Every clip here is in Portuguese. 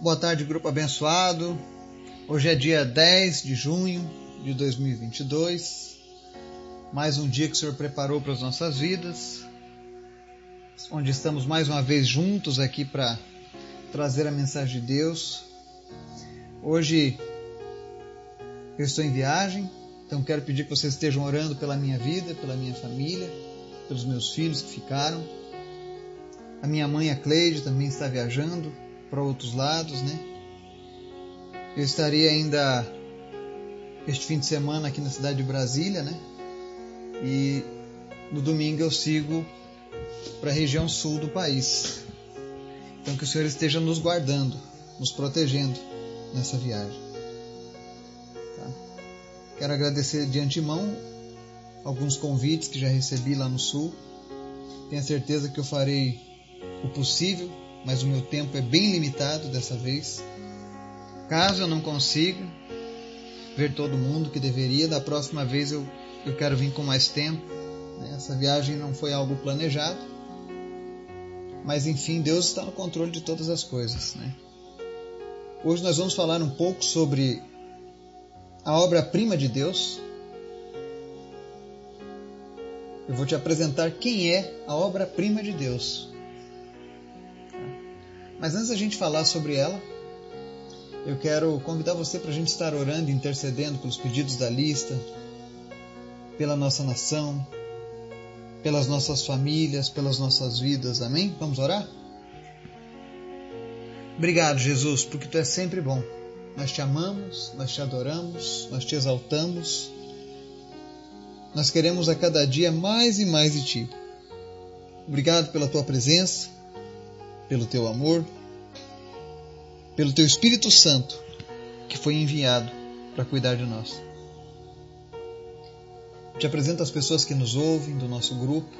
Boa tarde, grupo abençoado. Hoje é dia 10 de junho de 2022. Mais um dia que o Senhor preparou para as nossas vidas. Onde estamos mais uma vez juntos aqui para trazer a mensagem de Deus. Hoje eu estou em viagem, então quero pedir que vocês estejam orando pela minha vida, pela minha família, pelos meus filhos que ficaram. A minha mãe, a Cleide, também está viajando para outros lados, né? Eu estaria ainda este fim de semana aqui na cidade de Brasília, né? E no domingo eu sigo para a região sul do país. Então que o Senhor esteja nos guardando, nos protegendo nessa viagem. Tá? Quero agradecer de antemão alguns convites que já recebi lá no sul. Tenho certeza que eu farei o possível mas o meu tempo é bem limitado dessa vez. Caso eu não consiga ver todo mundo que deveria, da próxima vez eu, eu quero vir com mais tempo. Né? Essa viagem não foi algo planejado, mas enfim, Deus está no controle de todas as coisas. Né? Hoje nós vamos falar um pouco sobre a obra-prima de Deus. Eu vou te apresentar quem é a obra-prima de Deus. Mas antes da gente falar sobre ela, eu quero convidar você para a gente estar orando intercedendo pelos pedidos da lista, pela nossa nação, pelas nossas famílias, pelas nossas vidas. Amém? Vamos orar? Obrigado, Jesus, porque tu é sempre bom. Nós te amamos, nós te adoramos, nós te exaltamos. Nós queremos a cada dia mais e mais de ti. Obrigado pela tua presença pelo teu amor, pelo teu Espírito Santo que foi enviado para cuidar de nós. Te apresento as pessoas que nos ouvem do nosso grupo.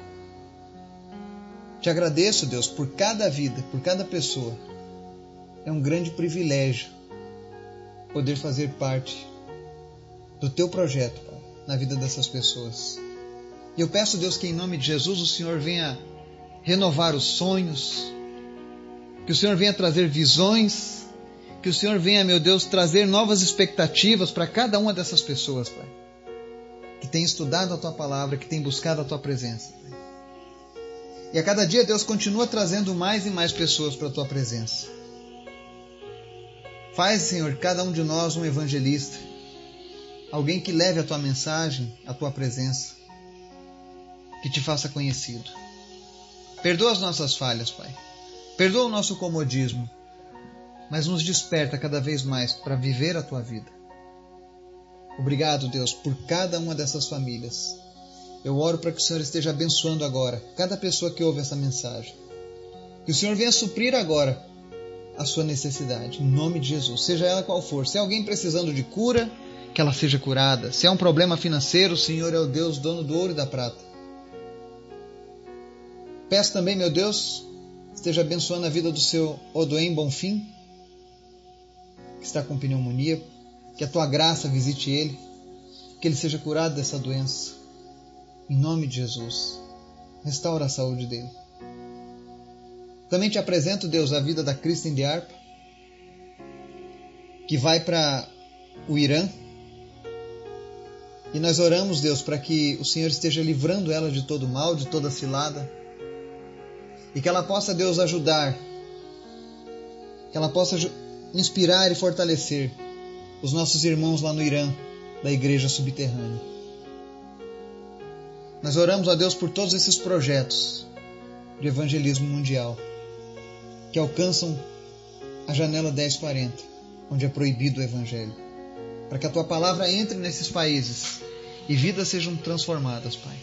Te agradeço, Deus, por cada vida, por cada pessoa. É um grande privilégio poder fazer parte do teu projeto Pai, na vida dessas pessoas. E eu peço, Deus, que em nome de Jesus o Senhor venha renovar os sonhos, que o Senhor venha trazer visões, que o Senhor venha, meu Deus, trazer novas expectativas para cada uma dessas pessoas, Pai, que tem estudado a tua palavra, que tem buscado a tua presença. Pai. E a cada dia, Deus continua trazendo mais e mais pessoas para a tua presença. Faz, Senhor, cada um de nós um evangelista, alguém que leve a tua mensagem, a tua presença, que te faça conhecido. Perdoa as nossas falhas, Pai. Perdoa o nosso comodismo, mas nos desperta cada vez mais para viver a tua vida. Obrigado, Deus, por cada uma dessas famílias. Eu oro para que o Senhor esteja abençoando agora cada pessoa que ouve essa mensagem. Que o Senhor venha suprir agora a sua necessidade, em nome de Jesus, seja ela qual for. Se é alguém precisando de cura, que ela seja curada. Se é um problema financeiro, o Senhor é o Deus dono do ouro e da prata. Peço também, meu Deus, esteja abençoando a vida do seu Odoem Bonfim, que está com pneumonia, que a tua graça visite ele, que ele seja curado dessa doença. Em nome de Jesus, restaura a saúde dele. Também te apresento, Deus, a vida da Kristen de Arpa, que vai para o Irã. E nós oramos, Deus, para que o Senhor esteja livrando ela de todo mal, de toda cilada e que ela possa, Deus, ajudar, que ela possa inspirar e fortalecer os nossos irmãos lá no Irã, da igreja subterrânea. Nós oramos a Deus por todos esses projetos de evangelismo mundial que alcançam a janela 1040, onde é proibido o evangelho, para que a tua palavra entre nesses países e vidas sejam transformadas, Pai.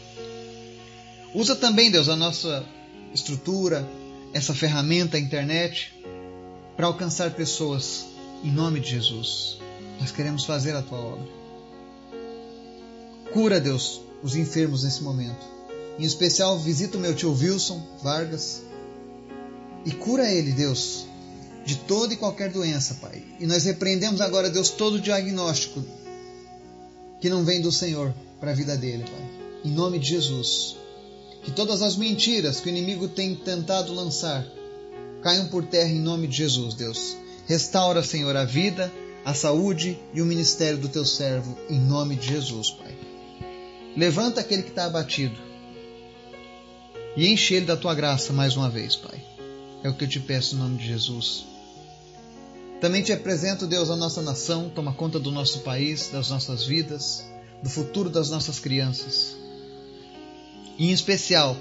Usa também, Deus, a nossa estrutura, essa ferramenta, a internet, para alcançar pessoas em nome de Jesus. Nós queremos fazer a tua obra. Cura, Deus, os enfermos nesse momento. Em especial, visita o meu tio Wilson Vargas e cura ele, Deus, de toda e qualquer doença, Pai. E nós repreendemos agora, Deus, todo diagnóstico que não vem do Senhor para a vida dele, Pai. Em nome de Jesus. Que todas as mentiras que o inimigo tem tentado lançar caiam por terra em nome de Jesus, Deus. Restaura, Senhor, a vida, a saúde e o ministério do teu servo, em nome de Jesus, Pai. Levanta aquele que está abatido e enche ele da tua graça mais uma vez, Pai. É o que eu te peço em nome de Jesus. Também te apresento, Deus, a nossa nação, toma conta do nosso país, das nossas vidas, do futuro das nossas crianças. E em especial,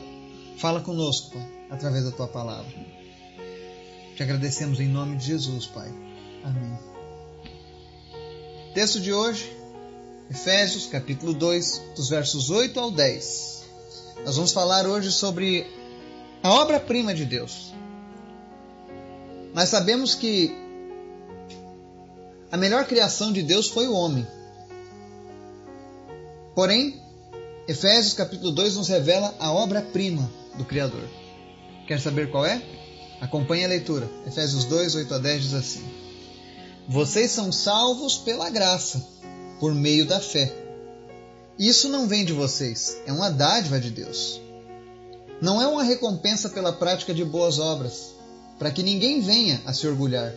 fala conosco, Pai, através da tua palavra. Te agradecemos em nome de Jesus, Pai. Amém. Texto de hoje, Efésios, capítulo 2, dos versos 8 ao 10. Nós vamos falar hoje sobre a obra-prima de Deus. Nós sabemos que a melhor criação de Deus foi o homem. Porém, Efésios capítulo 2 nos revela a obra-prima do Criador. Quer saber qual é? Acompanhe a leitura. Efésios 2, 8 a 10 diz assim: Vocês são salvos pela graça, por meio da fé. Isso não vem de vocês, é uma dádiva de Deus. Não é uma recompensa pela prática de boas obras, para que ninguém venha a se orgulhar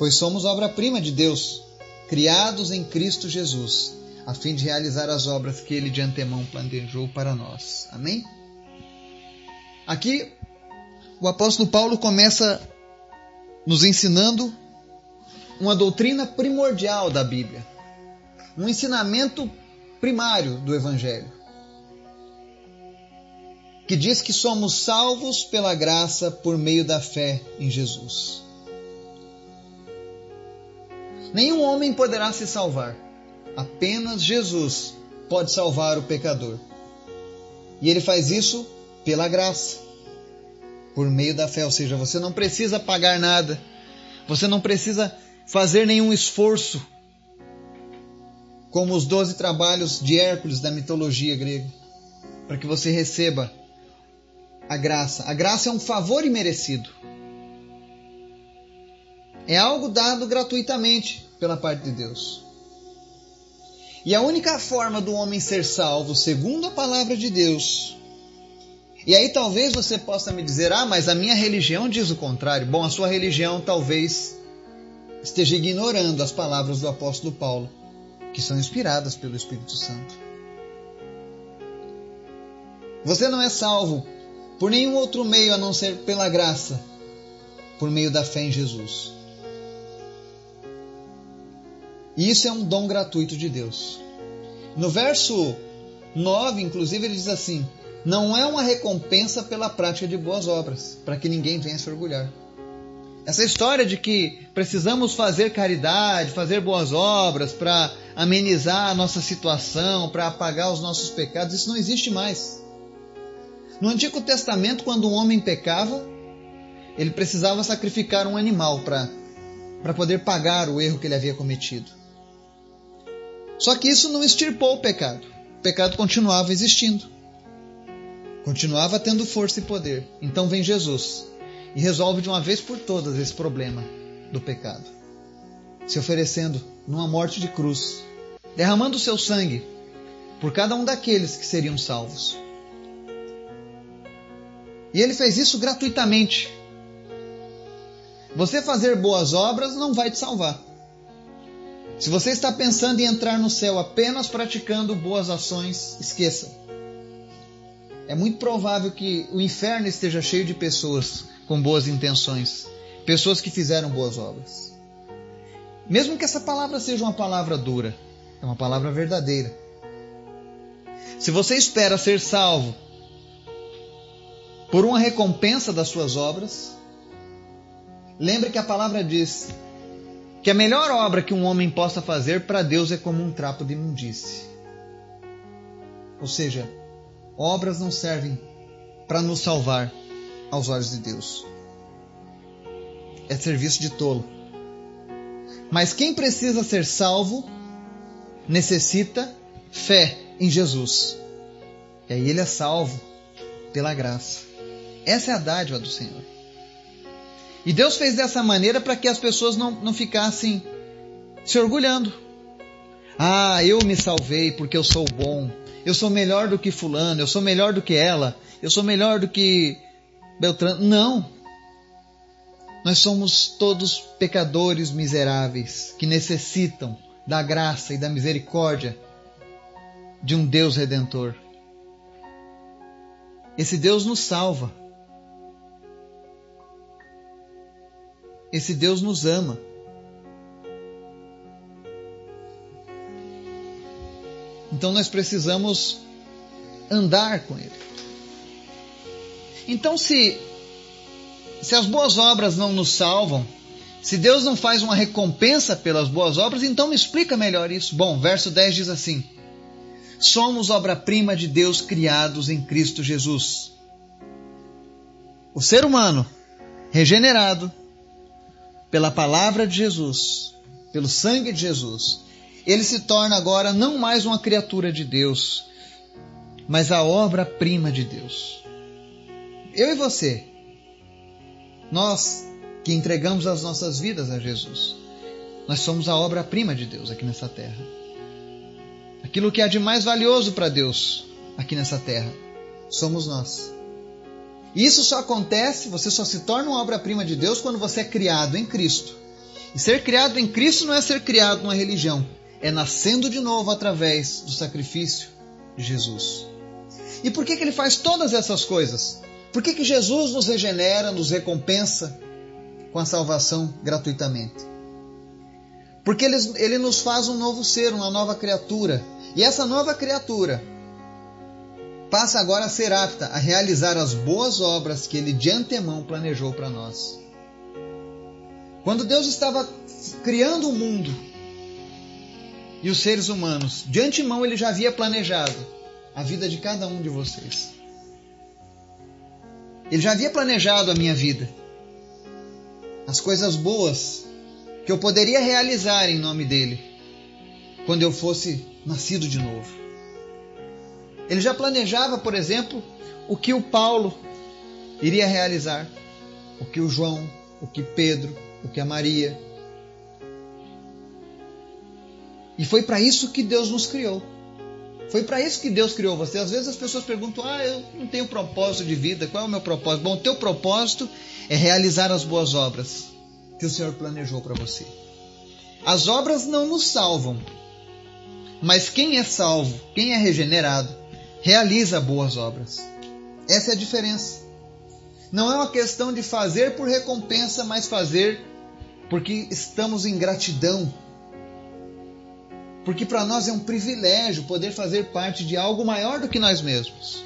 pois somos obra-prima de Deus, criados em Cristo Jesus, a fim de realizar as obras que ele de antemão planejou para nós. Amém? Aqui, o apóstolo Paulo começa nos ensinando uma doutrina primordial da Bíblia, um ensinamento primário do Evangelho, que diz que somos salvos pela graça por meio da fé em Jesus. Nenhum homem poderá se salvar. Apenas Jesus pode salvar o pecador. E ele faz isso pela graça, por meio da fé. Ou seja, você não precisa pagar nada, você não precisa fazer nenhum esforço, como os doze trabalhos de Hércules da mitologia grega, para que você receba a graça. A graça é um favor imerecido. É algo dado gratuitamente pela parte de Deus. E a única forma do homem ser salvo, segundo a palavra de Deus, e aí talvez você possa me dizer: ah, mas a minha religião diz o contrário. Bom, a sua religião talvez esteja ignorando as palavras do apóstolo Paulo, que são inspiradas pelo Espírito Santo. Você não é salvo por nenhum outro meio a não ser pela graça, por meio da fé em Jesus. E isso é um dom gratuito de Deus. No verso 9, inclusive, ele diz assim: Não é uma recompensa pela prática de boas obras, para que ninguém venha se orgulhar. Essa história de que precisamos fazer caridade, fazer boas obras para amenizar a nossa situação, para apagar os nossos pecados, isso não existe mais. No Antigo Testamento, quando um homem pecava, ele precisava sacrificar um animal para poder pagar o erro que ele havia cometido. Só que isso não extirpou o pecado. O pecado continuava existindo. Continuava tendo força e poder. Então vem Jesus e resolve de uma vez por todas esse problema do pecado, se oferecendo numa morte de cruz, derramando o seu sangue por cada um daqueles que seriam salvos. E ele fez isso gratuitamente. Você fazer boas obras não vai te salvar. Se você está pensando em entrar no céu apenas praticando boas ações, esqueça. É muito provável que o inferno esteja cheio de pessoas com boas intenções, pessoas que fizeram boas obras. Mesmo que essa palavra seja uma palavra dura, é uma palavra verdadeira. Se você espera ser salvo por uma recompensa das suas obras, lembre que a palavra diz que a melhor obra que um homem possa fazer para Deus é como um trapo de imundície. Ou seja, obras não servem para nos salvar aos olhos de Deus. É serviço de tolo. Mas quem precisa ser salvo necessita fé em Jesus. E aí ele é salvo pela graça. Essa é a dádiva do Senhor. E Deus fez dessa maneira para que as pessoas não, não ficassem se orgulhando. Ah, eu me salvei porque eu sou bom. Eu sou melhor do que Fulano. Eu sou melhor do que ela. Eu sou melhor do que Beltrano. Não. Nós somos todos pecadores miseráveis que necessitam da graça e da misericórdia de um Deus redentor. Esse Deus nos salva. Esse Deus nos ama. Então nós precisamos andar com Ele. Então, se, se as boas obras não nos salvam, se Deus não faz uma recompensa pelas boas obras, então me explica melhor isso. Bom, verso 10 diz assim: Somos obra-prima de Deus criados em Cristo Jesus. O ser humano, regenerado pela palavra de Jesus, pelo sangue de Jesus, ele se torna agora não mais uma criatura de Deus, mas a obra-prima de Deus. Eu e você, nós que entregamos as nossas vidas a Jesus, nós somos a obra-prima de Deus aqui nessa terra. Aquilo que há de mais valioso para Deus aqui nessa terra, somos nós. Isso só acontece, você só se torna uma obra-prima de Deus quando você é criado em Cristo. E ser criado em Cristo não é ser criado numa religião, é nascendo de novo através do sacrifício de Jesus. E por que, que ele faz todas essas coisas? Por que, que Jesus nos regenera, nos recompensa com a salvação gratuitamente? Porque ele, ele nos faz um novo ser, uma nova criatura. E essa nova criatura passa agora a ser apta a realizar as boas obras que ele de antemão planejou para nós. Quando Deus estava criando o mundo, e os seres humanos. De antemão ele já havia planejado a vida de cada um de vocês. Ele já havia planejado a minha vida. As coisas boas que eu poderia realizar em nome dele quando eu fosse nascido de novo. Ele já planejava, por exemplo, o que o Paulo iria realizar, o que o João, o que Pedro, o que a Maria, E foi para isso que Deus nos criou. Foi para isso que Deus criou você. Às vezes as pessoas perguntam: "Ah, eu não tenho propósito de vida. Qual é o meu propósito?" Bom, o teu propósito é realizar as boas obras que o Senhor planejou para você. As obras não nos salvam. Mas quem é salvo, quem é regenerado, realiza boas obras. Essa é a diferença. Não é uma questão de fazer por recompensa, mas fazer porque estamos em gratidão porque para nós é um privilégio poder fazer parte de algo maior do que nós mesmos.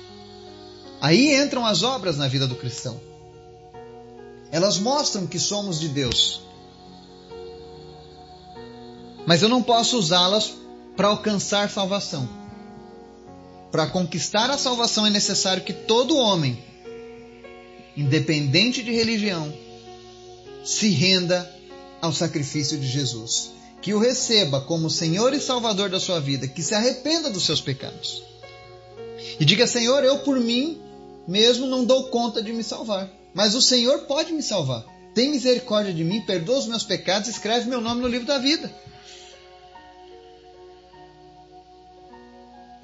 Aí entram as obras na vida do cristão. Elas mostram que somos de Deus. Mas eu não posso usá-las para alcançar salvação. Para conquistar a salvação é necessário que todo homem, independente de religião, se renda ao sacrifício de Jesus que o receba como Senhor e Salvador da sua vida, que se arrependa dos seus pecados. E diga: Senhor, eu por mim mesmo não dou conta de me salvar, mas o Senhor pode me salvar. Tem misericórdia de mim, perdoa os meus pecados, escreve meu nome no livro da vida.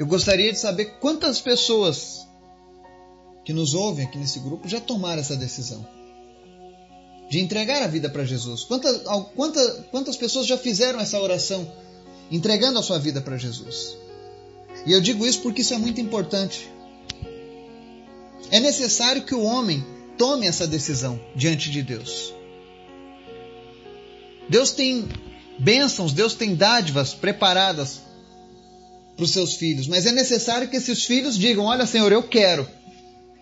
Eu gostaria de saber quantas pessoas que nos ouvem aqui nesse grupo já tomaram essa decisão de entregar a vida para Jesus. Quantas, quantas, quantas pessoas já fizeram essa oração entregando a sua vida para Jesus? E eu digo isso porque isso é muito importante. É necessário que o homem tome essa decisão diante de Deus. Deus tem bênçãos, Deus tem dádivas preparadas para os seus filhos, mas é necessário que esses filhos digam: Olha, Senhor, eu quero.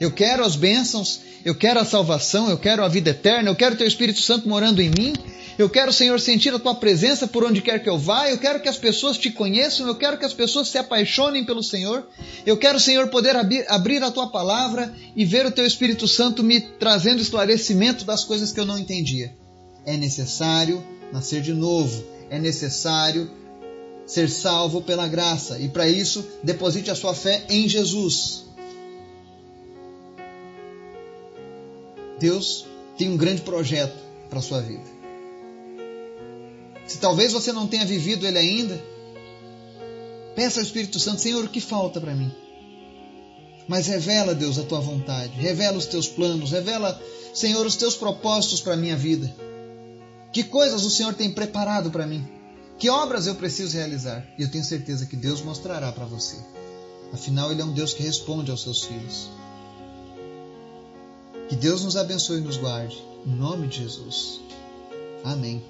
Eu quero as bênçãos, eu quero a salvação, eu quero a vida eterna, eu quero o teu Espírito Santo morando em mim. Eu quero, Senhor, sentir a tua presença por onde quer que eu vá. Eu quero que as pessoas te conheçam. Eu quero que as pessoas se apaixonem pelo Senhor. Eu quero, Senhor, poder abrir a tua palavra e ver o teu Espírito Santo me trazendo esclarecimento das coisas que eu não entendia. É necessário nascer de novo. É necessário ser salvo pela graça. E para isso, deposite a sua fé em Jesus. Deus tem um grande projeto para a sua vida. Se talvez você não tenha vivido ele ainda, peça ao Espírito Santo: Senhor, o que falta para mim? Mas revela, Deus, a tua vontade, revela os teus planos, revela, Senhor, os teus propósitos para a minha vida. Que coisas o Senhor tem preparado para mim? Que obras eu preciso realizar? E eu tenho certeza que Deus mostrará para você. Afinal, Ele é um Deus que responde aos seus filhos. Que Deus nos abençoe e nos guarde. Em nome de Jesus. Amém.